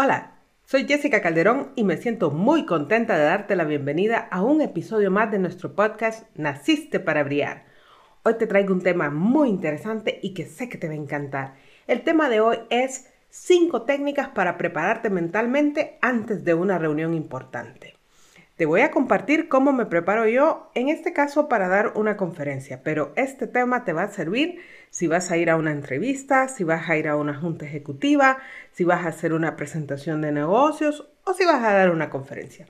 Hola, soy Jessica Calderón y me siento muy contenta de darte la bienvenida a un episodio más de nuestro podcast Naciste para Brillar. Hoy te traigo un tema muy interesante y que sé que te va a encantar. El tema de hoy es 5 técnicas para prepararte mentalmente antes de una reunión importante. Te voy a compartir cómo me preparo yo, en este caso para dar una conferencia, pero este tema te va a servir si vas a ir a una entrevista, si vas a ir a una junta ejecutiva, si vas a hacer una presentación de negocios o si vas a dar una conferencia.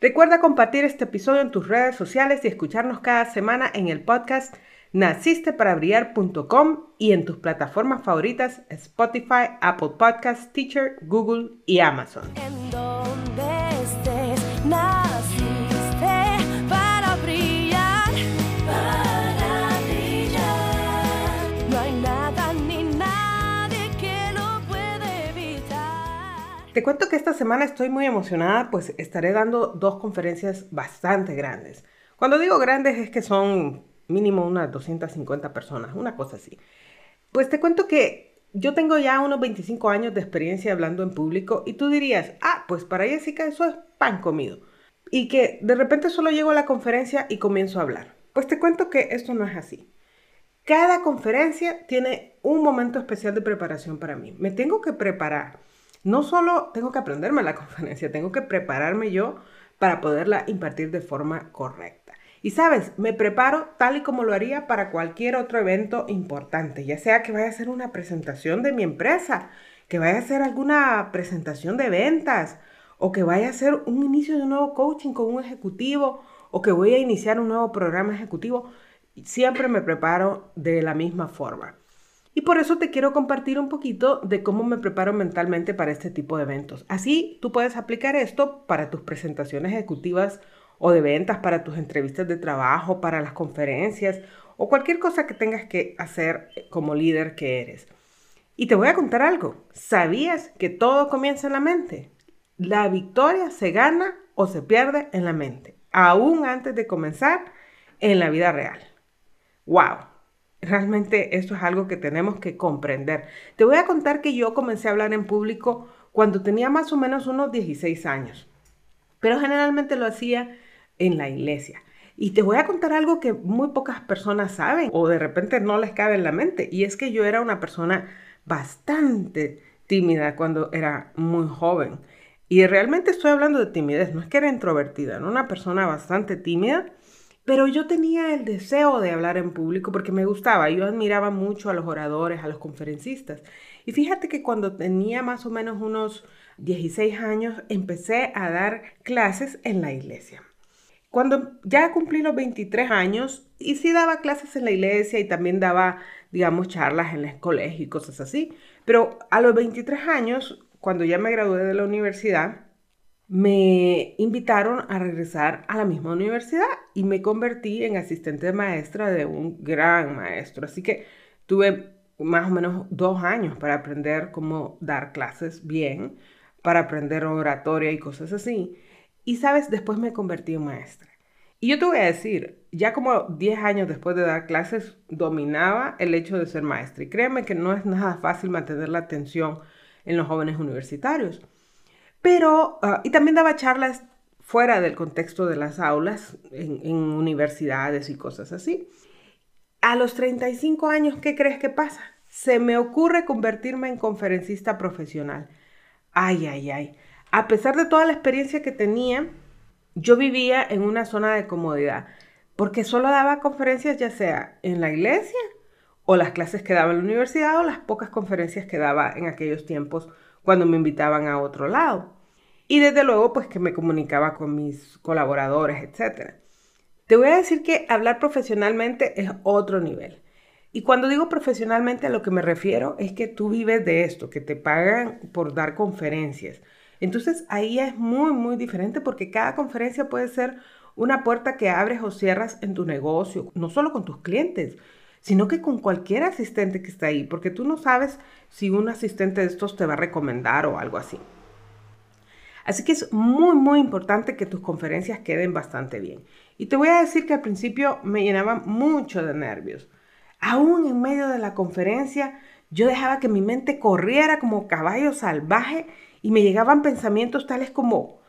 Recuerda compartir este episodio en tus redes sociales y escucharnos cada semana en el podcast nacisteparabrillar.com y en tus plataformas favoritas Spotify, Apple Podcasts, Teacher, Google y Amazon. Te cuento que esta semana estoy muy emocionada, pues estaré dando dos conferencias bastante grandes. Cuando digo grandes es que son mínimo unas 250 personas, una cosa así. Pues te cuento que yo tengo ya unos 25 años de experiencia hablando en público y tú dirías, ah, pues para Jessica eso es pan comido. Y que de repente solo llego a la conferencia y comienzo a hablar. Pues te cuento que esto no es así. Cada conferencia tiene un momento especial de preparación para mí. Me tengo que preparar. No solo tengo que aprenderme la conferencia, tengo que prepararme yo para poderla impartir de forma correcta. Y sabes, me preparo tal y como lo haría para cualquier otro evento importante, ya sea que vaya a hacer una presentación de mi empresa, que vaya a hacer alguna presentación de ventas, o que vaya a hacer un inicio de un nuevo coaching con un ejecutivo, o que voy a iniciar un nuevo programa ejecutivo. Siempre me preparo de la misma forma. Y por eso te quiero compartir un poquito de cómo me preparo mentalmente para este tipo de eventos. Así tú puedes aplicar esto para tus presentaciones ejecutivas o de ventas, para tus entrevistas de trabajo, para las conferencias o cualquier cosa que tengas que hacer como líder que eres. Y te voy a contar algo. ¿Sabías que todo comienza en la mente? La victoria se gana o se pierde en la mente, aún antes de comenzar en la vida real. ¡Wow! Realmente esto es algo que tenemos que comprender. Te voy a contar que yo comencé a hablar en público cuando tenía más o menos unos 16 años, pero generalmente lo hacía en la iglesia. Y te voy a contar algo que muy pocas personas saben o de repente no les cabe en la mente. Y es que yo era una persona bastante tímida cuando era muy joven. Y realmente estoy hablando de timidez, no es que era introvertida, era una persona bastante tímida, pero yo tenía el deseo de hablar en público porque me gustaba. Yo admiraba mucho a los oradores, a los conferencistas. Y fíjate que cuando tenía más o menos unos 16 años, empecé a dar clases en la iglesia. Cuando ya cumplí los 23 años, y sí daba clases en la iglesia y también daba, digamos, charlas en los colegios y cosas así. Pero a los 23 años, cuando ya me gradué de la universidad, me invitaron a regresar a la misma universidad y me convertí en asistente de maestra de un gran maestro. Así que tuve más o menos dos años para aprender cómo dar clases bien, para aprender oratoria y cosas así. Y sabes, después me convertí en maestra. Y yo te voy a decir, ya como 10 años después de dar clases, dominaba el hecho de ser maestra. Y créeme que no es nada fácil mantener la atención en los jóvenes universitarios. Pero, ah, y también daba charlas fuera del contexto de las aulas, en, en universidades y cosas así. A los 35 años, ¿qué crees que pasa? Se me ocurre convertirme en conferencista profesional. Ay, ay, ay. A pesar de toda la experiencia que tenía, yo vivía en una zona de comodidad, porque solo daba conferencias ya sea en la iglesia o las clases que daba en la universidad o las pocas conferencias que daba en aquellos tiempos cuando me invitaban a otro lado. Y desde luego, pues que me comunicaba con mis colaboradores, etc. Te voy a decir que hablar profesionalmente es otro nivel. Y cuando digo profesionalmente a lo que me refiero es que tú vives de esto, que te pagan por dar conferencias. Entonces ahí es muy, muy diferente porque cada conferencia puede ser una puerta que abres o cierras en tu negocio, no solo con tus clientes, sino que con cualquier asistente que está ahí, porque tú no sabes si un asistente de estos te va a recomendar o algo así. Así que es muy, muy importante que tus conferencias queden bastante bien. Y te voy a decir que al principio me llenaba mucho de nervios. Aún en medio de la conferencia, yo dejaba que mi mente corriera como caballo salvaje y me llegaban pensamientos tales como,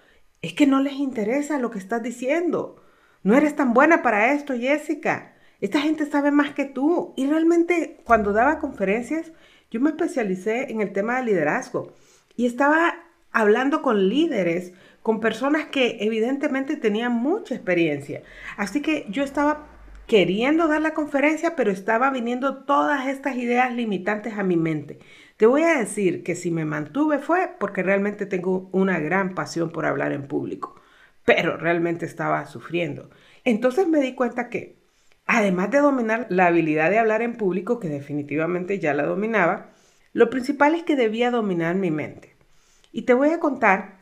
es que no les interesa lo que estás diciendo. No eres tan buena para esto, Jessica. Esta gente sabe más que tú. Y realmente cuando daba conferencias, yo me especialicé en el tema de liderazgo y estaba hablando con líderes, con personas que evidentemente tenían mucha experiencia. Así que yo estaba queriendo dar la conferencia, pero estaba viniendo todas estas ideas limitantes a mi mente. Te voy a decir que si me mantuve fue porque realmente tengo una gran pasión por hablar en público, pero realmente estaba sufriendo. Entonces me di cuenta que Además de dominar la habilidad de hablar en público, que definitivamente ya la dominaba, lo principal es que debía dominar mi mente. Y te voy a contar,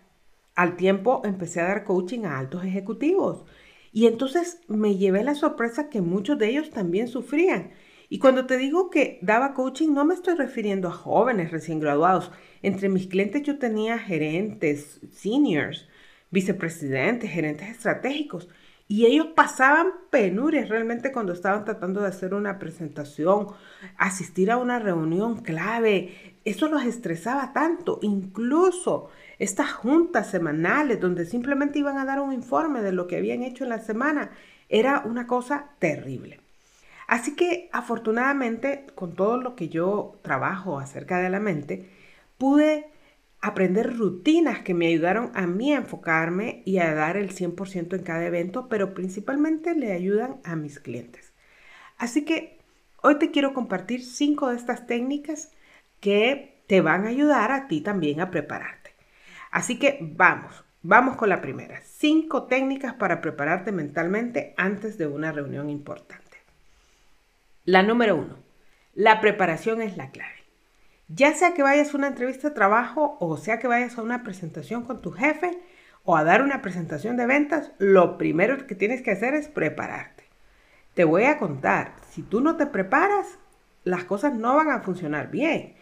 al tiempo empecé a dar coaching a altos ejecutivos. Y entonces me llevé la sorpresa que muchos de ellos también sufrían. Y cuando te digo que daba coaching, no me estoy refiriendo a jóvenes recién graduados. Entre mis clientes yo tenía gerentes, seniors, vicepresidentes, gerentes estratégicos. Y ellos pasaban penurias realmente cuando estaban tratando de hacer una presentación, asistir a una reunión clave. Eso los estresaba tanto. Incluso estas juntas semanales donde simplemente iban a dar un informe de lo que habían hecho en la semana, era una cosa terrible. Así que afortunadamente, con todo lo que yo trabajo acerca de la mente, pude aprender rutinas que me ayudaron a mí a enfocarme y a dar el 100% en cada evento, pero principalmente le ayudan a mis clientes. Así que hoy te quiero compartir cinco de estas técnicas que te van a ayudar a ti también a prepararte. Así que vamos, vamos con la primera. Cinco técnicas para prepararte mentalmente antes de una reunión importante. La número uno, la preparación es la clave. Ya sea que vayas a una entrevista de trabajo o sea que vayas a una presentación con tu jefe o a dar una presentación de ventas, lo primero que tienes que hacer es prepararte. Te voy a contar, si tú no te preparas, las cosas no van a funcionar bien.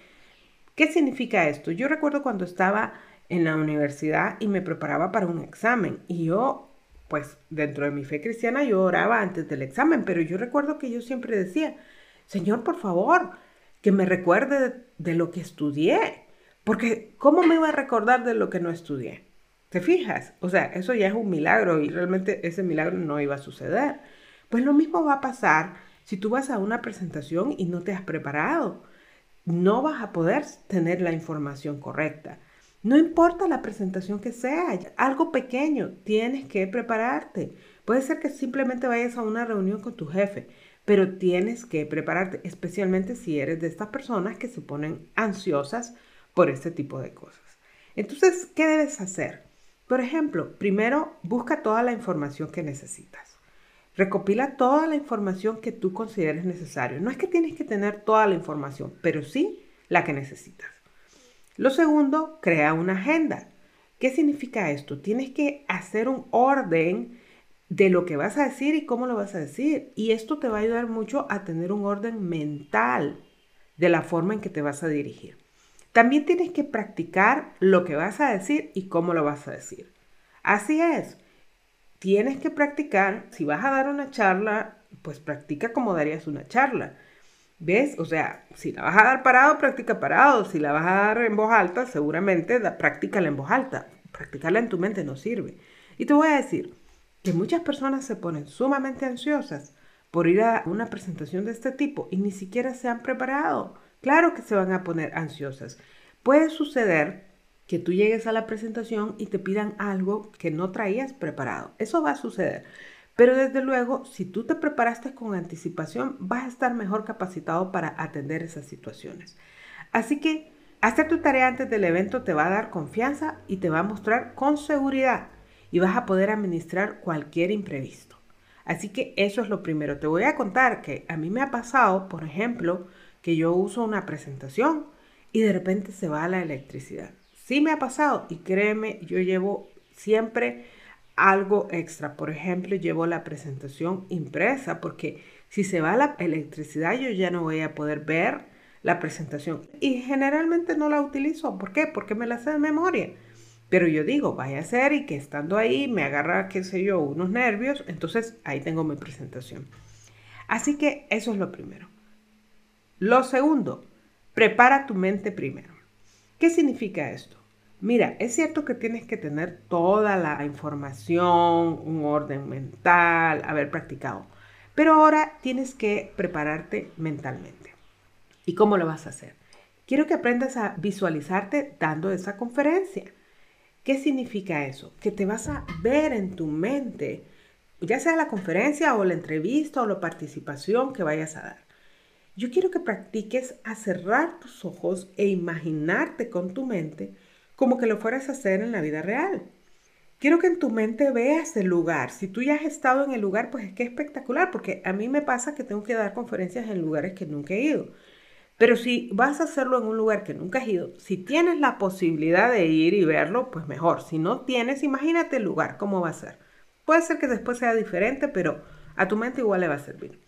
¿Qué significa esto? Yo recuerdo cuando estaba en la universidad y me preparaba para un examen y yo, pues dentro de mi fe cristiana, yo oraba antes del examen, pero yo recuerdo que yo siempre decía, Señor, por favor, que me recuerde de, lo que estudié. Porque ¿cómo me iba a recordar de lo que no estudié? ¿Te fijas? O sea, eso ya es un milagro y realmente ese milagro no iba a suceder. Pues lo mismo va a pasar si tú vas a una presentación y no te has preparado. No vas a poder tener la información correcta. No importa la presentación que sea, algo pequeño, tienes que prepararte. Puede ser que simplemente vayas a una reunión con tu jefe pero tienes que prepararte, especialmente si eres de estas personas que se ponen ansiosas por este tipo de cosas. Entonces, ¿qué debes hacer? Por ejemplo, primero busca toda la información que necesitas. Recopila toda la información que tú consideres necesario. No es que tienes que tener toda la información, pero sí la que necesitas. Lo segundo, crea una agenda. ¿Qué significa esto? Tienes que hacer un orden de lo que vas a decir y cómo lo vas a decir. Y esto te va a ayudar mucho a tener un orden mental de la forma en que te vas a dirigir. También tienes que practicar lo que vas a decir y cómo lo vas a decir. Así es. Tienes que practicar, si vas a dar una charla, pues practica como darías una charla. ¿Ves? O sea, si la vas a dar parado, practica parado. Si la vas a dar en voz alta, seguramente practícala en voz alta. Practicarla en tu mente no sirve. Y te voy a decir, que muchas personas se ponen sumamente ansiosas por ir a una presentación de este tipo y ni siquiera se han preparado. Claro que se van a poner ansiosas. Puede suceder que tú llegues a la presentación y te pidan algo que no traías preparado. Eso va a suceder. Pero desde luego, si tú te preparaste con anticipación, vas a estar mejor capacitado para atender esas situaciones. Así que hacer tu tarea antes del evento te va a dar confianza y te va a mostrar con seguridad y vas a poder administrar cualquier imprevisto. Así que eso es lo primero. Te voy a contar que a mí me ha pasado, por ejemplo, que yo uso una presentación y de repente se va la electricidad. Sí me ha pasado y créeme, yo llevo siempre algo extra. Por ejemplo, llevo la presentación impresa porque si se va la electricidad yo ya no voy a poder ver la presentación. Y generalmente no la utilizo. ¿Por qué? Porque me la sé de memoria. Pero yo digo, vaya a ser y que estando ahí me agarra, qué sé yo, unos nervios, entonces ahí tengo mi presentación. Así que eso es lo primero. Lo segundo, prepara tu mente primero. ¿Qué significa esto? Mira, es cierto que tienes que tener toda la información, un orden mental, haber practicado, pero ahora tienes que prepararte mentalmente. ¿Y cómo lo vas a hacer? Quiero que aprendas a visualizarte dando esa conferencia. ¿Qué significa eso? Que te vas a ver en tu mente, ya sea la conferencia o la entrevista o la participación que vayas a dar. Yo quiero que practiques a cerrar tus ojos e imaginarte con tu mente como que lo fueras a hacer en la vida real. Quiero que en tu mente veas el lugar. Si tú ya has estado en el lugar, pues es que es espectacular, porque a mí me pasa que tengo que dar conferencias en lugares que nunca he ido. Pero si vas a hacerlo en un lugar que nunca has ido, si tienes la posibilidad de ir y verlo, pues mejor. Si no tienes, imagínate el lugar, cómo va a ser. Puede ser que después sea diferente, pero a tu mente igual le va a servir.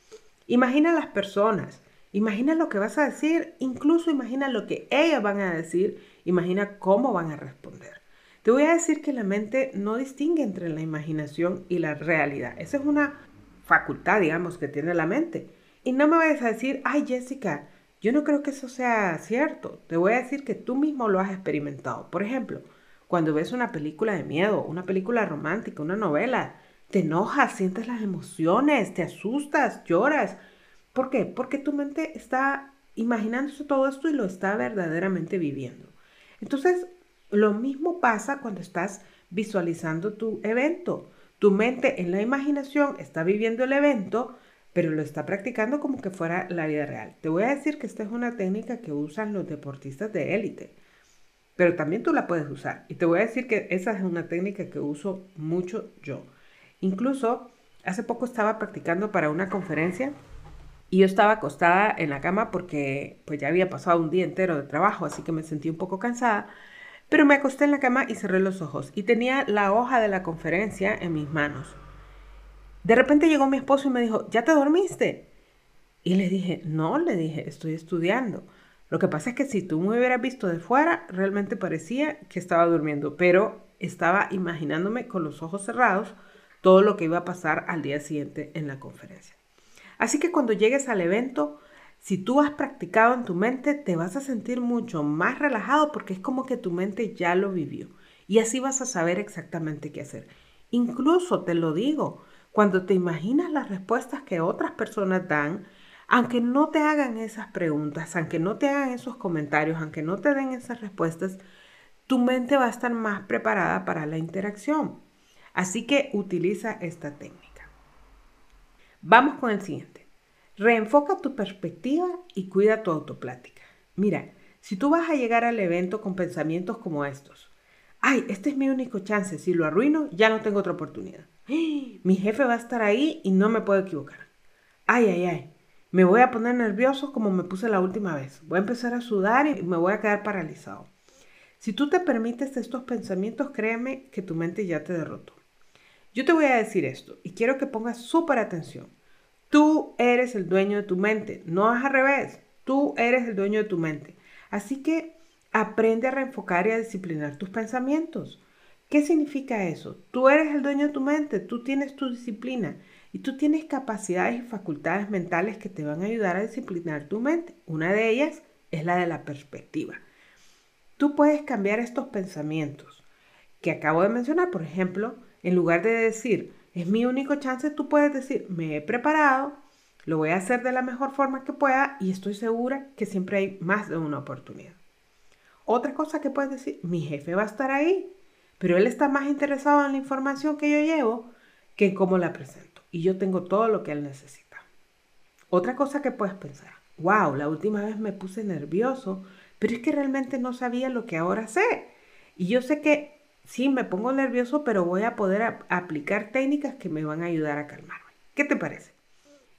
Imagina las personas, imagina lo que vas a decir, incluso imagina lo que ellas van a decir, imagina cómo van a responder. Te voy a decir que la mente no distingue entre la imaginación y la realidad. Esa es una facultad, digamos, que tiene la mente. Y no me vayas a decir, ay Jessica, yo no creo que eso sea cierto. Te voy a decir que tú mismo lo has experimentado. Por ejemplo, cuando ves una película de miedo, una película romántica, una novela, te enojas, sientes las emociones, te asustas, lloras. ¿Por qué? Porque tu mente está imaginándose todo esto y lo está verdaderamente viviendo. Entonces, lo mismo pasa cuando estás visualizando tu evento. Tu mente en la imaginación está viviendo el evento, pero lo está practicando como que fuera la vida real. Te voy a decir que esta es una técnica que usan los deportistas de élite, pero también tú la puedes usar. Y te voy a decir que esa es una técnica que uso mucho yo. Incluso hace poco estaba practicando para una conferencia y yo estaba acostada en la cama porque pues ya había pasado un día entero de trabajo, así que me sentí un poco cansada. Pero me acosté en la cama y cerré los ojos y tenía la hoja de la conferencia en mis manos. De repente llegó mi esposo y me dijo, ¿ya te dormiste? Y le dije, no, le dije, estoy estudiando. Lo que pasa es que si tú me hubieras visto de fuera, realmente parecía que estaba durmiendo, pero estaba imaginándome con los ojos cerrados todo lo que iba a pasar al día siguiente en la conferencia. Así que cuando llegues al evento, si tú has practicado en tu mente, te vas a sentir mucho más relajado porque es como que tu mente ya lo vivió. Y así vas a saber exactamente qué hacer. Incluso te lo digo, cuando te imaginas las respuestas que otras personas dan, aunque no te hagan esas preguntas, aunque no te hagan esos comentarios, aunque no te den esas respuestas, tu mente va a estar más preparada para la interacción. Así que utiliza esta técnica. Vamos con el siguiente. Reenfoca tu perspectiva y cuida tu autoplática. Mira, si tú vas a llegar al evento con pensamientos como estos, ay, este es mi único chance, si lo arruino, ya no tengo otra oportunidad. Mi jefe va a estar ahí y no me puedo equivocar. Ay, ay, ay. Me voy a poner nervioso como me puse la última vez. Voy a empezar a sudar y me voy a quedar paralizado. Si tú te permites estos pensamientos, créeme que tu mente ya te derrotó. Yo te voy a decir esto y quiero que pongas súper atención. Tú eres el dueño de tu mente, no es al revés. Tú eres el dueño de tu mente. Así que aprende a reenfocar y a disciplinar tus pensamientos. ¿Qué significa eso? Tú eres el dueño de tu mente, tú tienes tu disciplina y tú tienes capacidades y facultades mentales que te van a ayudar a disciplinar tu mente. Una de ellas es la de la perspectiva. Tú puedes cambiar estos pensamientos que acabo de mencionar, por ejemplo, en lugar de decir, es mi único chance, tú puedes decir, me he preparado, lo voy a hacer de la mejor forma que pueda y estoy segura que siempre hay más de una oportunidad. Otra cosa que puedes decir, mi jefe va a estar ahí, pero él está más interesado en la información que yo llevo que en cómo la presento. Y yo tengo todo lo que él necesita. Otra cosa que puedes pensar, wow, la última vez me puse nervioso, pero es que realmente no sabía lo que ahora sé. Y yo sé que sí, me pongo nervioso, pero voy a poder aplicar técnicas que me van a ayudar a calmarme. ¿Qué te parece?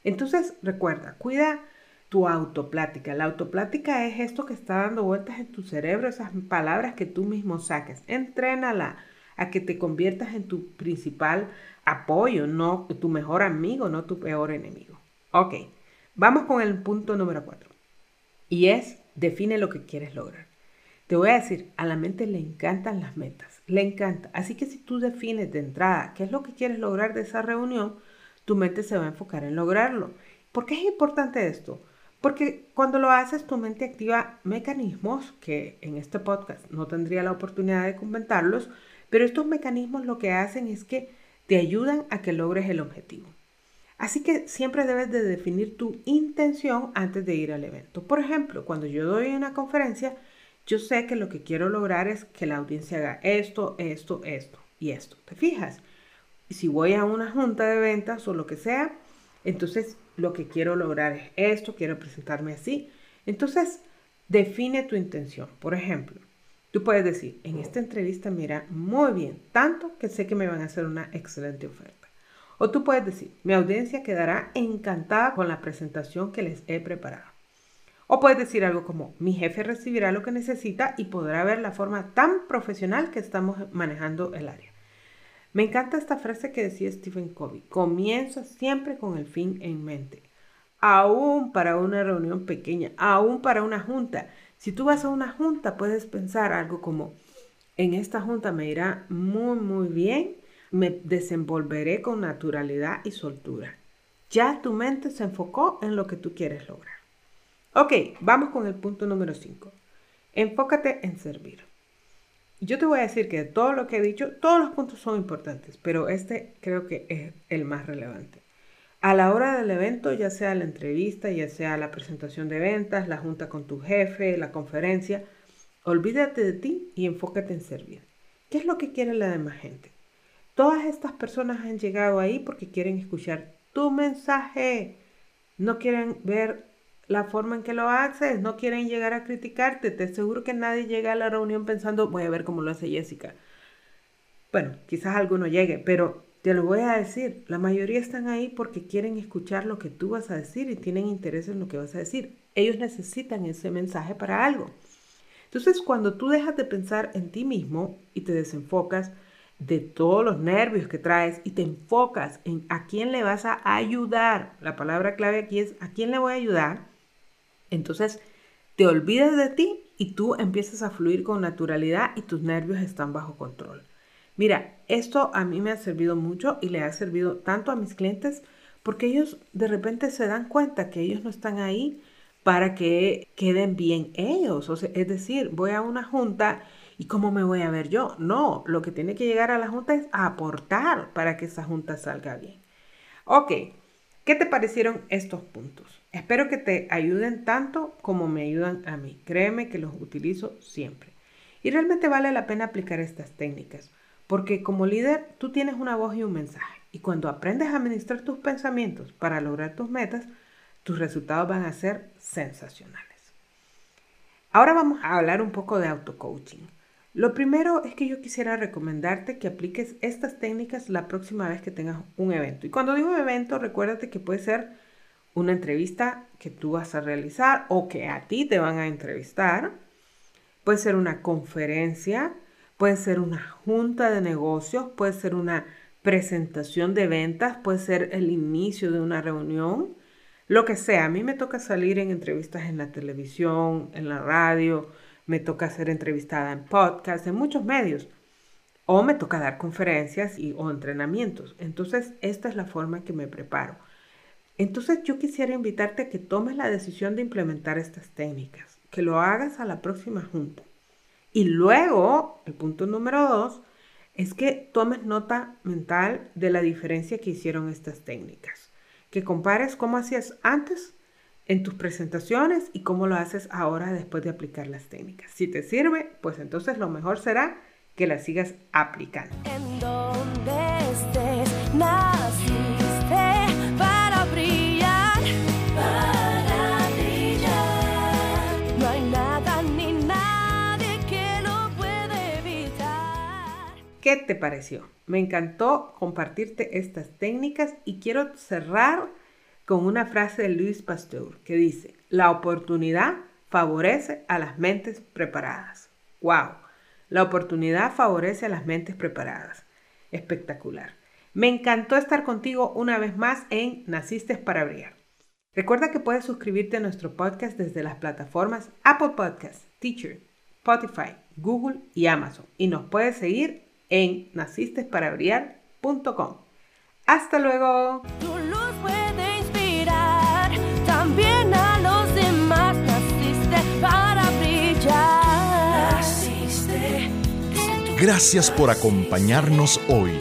Entonces, recuerda, cuida tu autoplática. La autoplática es esto que está dando vueltas en tu cerebro, esas palabras que tú mismo saques. Entrénala a que te conviertas en tu principal apoyo, no tu mejor amigo, no tu peor enemigo. Ok, vamos con el punto número cuatro. Y es, define lo que quieres lograr. Te voy a decir, a la mente le encantan las metas, le encanta. Así que si tú defines de entrada qué es lo que quieres lograr de esa reunión, tu mente se va a enfocar en lograrlo. ¿Por qué es importante esto? Porque cuando lo haces, tu mente activa mecanismos que en este podcast no tendría la oportunidad de comentarlos, pero estos mecanismos lo que hacen es que te ayudan a que logres el objetivo. Así que siempre debes de definir tu intención antes de ir al evento. Por ejemplo, cuando yo doy una conferencia, yo sé que lo que quiero lograr es que la audiencia haga esto, esto, esto y esto. ¿Te fijas? Y si voy a una junta de ventas o lo que sea, entonces lo que quiero lograr es esto, quiero presentarme así. Entonces, define tu intención. Por ejemplo, Tú puedes decir, en esta entrevista mira muy bien, tanto que sé que me van a hacer una excelente oferta. O tú puedes decir, mi audiencia quedará encantada con la presentación que les he preparado. O puedes decir algo como, mi jefe recibirá lo que necesita y podrá ver la forma tan profesional que estamos manejando el área. Me encanta esta frase que decía Stephen Covey, comienza siempre con el fin en mente, aún para una reunión pequeña, aún para una junta. Si tú vas a una junta, puedes pensar algo como, en esta junta me irá muy, muy bien, me desenvolveré con naturalidad y soltura. Ya tu mente se enfocó en lo que tú quieres lograr. Ok, vamos con el punto número 5. Enfócate en servir. Yo te voy a decir que de todo lo que he dicho, todos los puntos son importantes, pero este creo que es el más relevante. A la hora del evento, ya sea la entrevista, ya sea la presentación de ventas, la junta con tu jefe, la conferencia, olvídate de ti y enfócate en servir. ¿Qué es lo que quiere la demás gente? Todas estas personas han llegado ahí porque quieren escuchar tu mensaje. No quieren ver la forma en que lo haces, no quieren llegar a criticarte. Te aseguro que nadie llega a la reunión pensando, voy a ver cómo lo hace Jessica. Bueno, quizás alguno llegue, pero te lo voy a decir, la mayoría están ahí porque quieren escuchar lo que tú vas a decir y tienen interés en lo que vas a decir. Ellos necesitan ese mensaje para algo. Entonces, cuando tú dejas de pensar en ti mismo y te desenfocas de todos los nervios que traes y te enfocas en a quién le vas a ayudar, la palabra clave aquí es a quién le voy a ayudar, entonces te olvidas de ti y tú empiezas a fluir con naturalidad y tus nervios están bajo control. Mira, esto a mí me ha servido mucho y le ha servido tanto a mis clientes porque ellos de repente se dan cuenta que ellos no están ahí para que queden bien ellos. O sea, es decir, voy a una junta y ¿cómo me voy a ver yo? No, lo que tiene que llegar a la junta es aportar para que esa junta salga bien. Ok, ¿qué te parecieron estos puntos? Espero que te ayuden tanto como me ayudan a mí. Créeme que los utilizo siempre. Y realmente vale la pena aplicar estas técnicas. Porque como líder tú tienes una voz y un mensaje. Y cuando aprendes a administrar tus pensamientos para lograr tus metas, tus resultados van a ser sensacionales. Ahora vamos a hablar un poco de auto-coaching. Lo primero es que yo quisiera recomendarte que apliques estas técnicas la próxima vez que tengas un evento. Y cuando digo evento, recuérdate que puede ser una entrevista que tú vas a realizar o que a ti te van a entrevistar. Puede ser una conferencia, puede ser una junta de negocios, puede ser una presentación de ventas, puede ser el inicio de una reunión, lo que sea. A mí me toca salir en entrevistas en la televisión, en la radio, me toca ser entrevistada en podcast, en muchos medios. O me toca dar conferencias y, o entrenamientos. Entonces, esta es la forma que me preparo. Entonces, yo quisiera invitarte a que tomes la decisión de implementar estas técnicas, que lo hagas a la próxima junta. Y luego, el punto número dos, es que tomes nota mental de la diferencia que hicieron estas técnicas. Que compares cómo hacías antes en tus presentaciones y cómo lo haces ahora después de aplicar las técnicas. Si te sirve, pues entonces lo mejor será que las sigas aplicando. En donde ¿Qué te pareció? Me encantó compartirte estas técnicas y quiero cerrar con una frase de Luis Pasteur que dice, la oportunidad favorece a las mentes preparadas. ¡Wow! La oportunidad favorece a las mentes preparadas. Espectacular. Me encantó estar contigo una vez más en Naciste para Brillar. Recuerda que puedes suscribirte a nuestro podcast desde las plataformas Apple Podcasts, Teacher, Spotify, Google y Amazon. Y nos puedes seguir en nacistesparabriar.com. Hasta luego. Tu luz puede inspirar también a los demás. Naciste para brillar. Naciste. Gracias por acompañarnos hoy.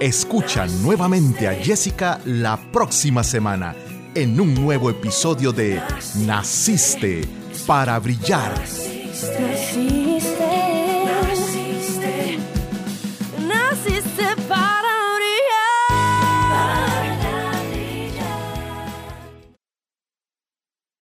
Escucha nuevamente a Jessica la próxima semana en un nuevo episodio de Naciste para brillar. Naciste.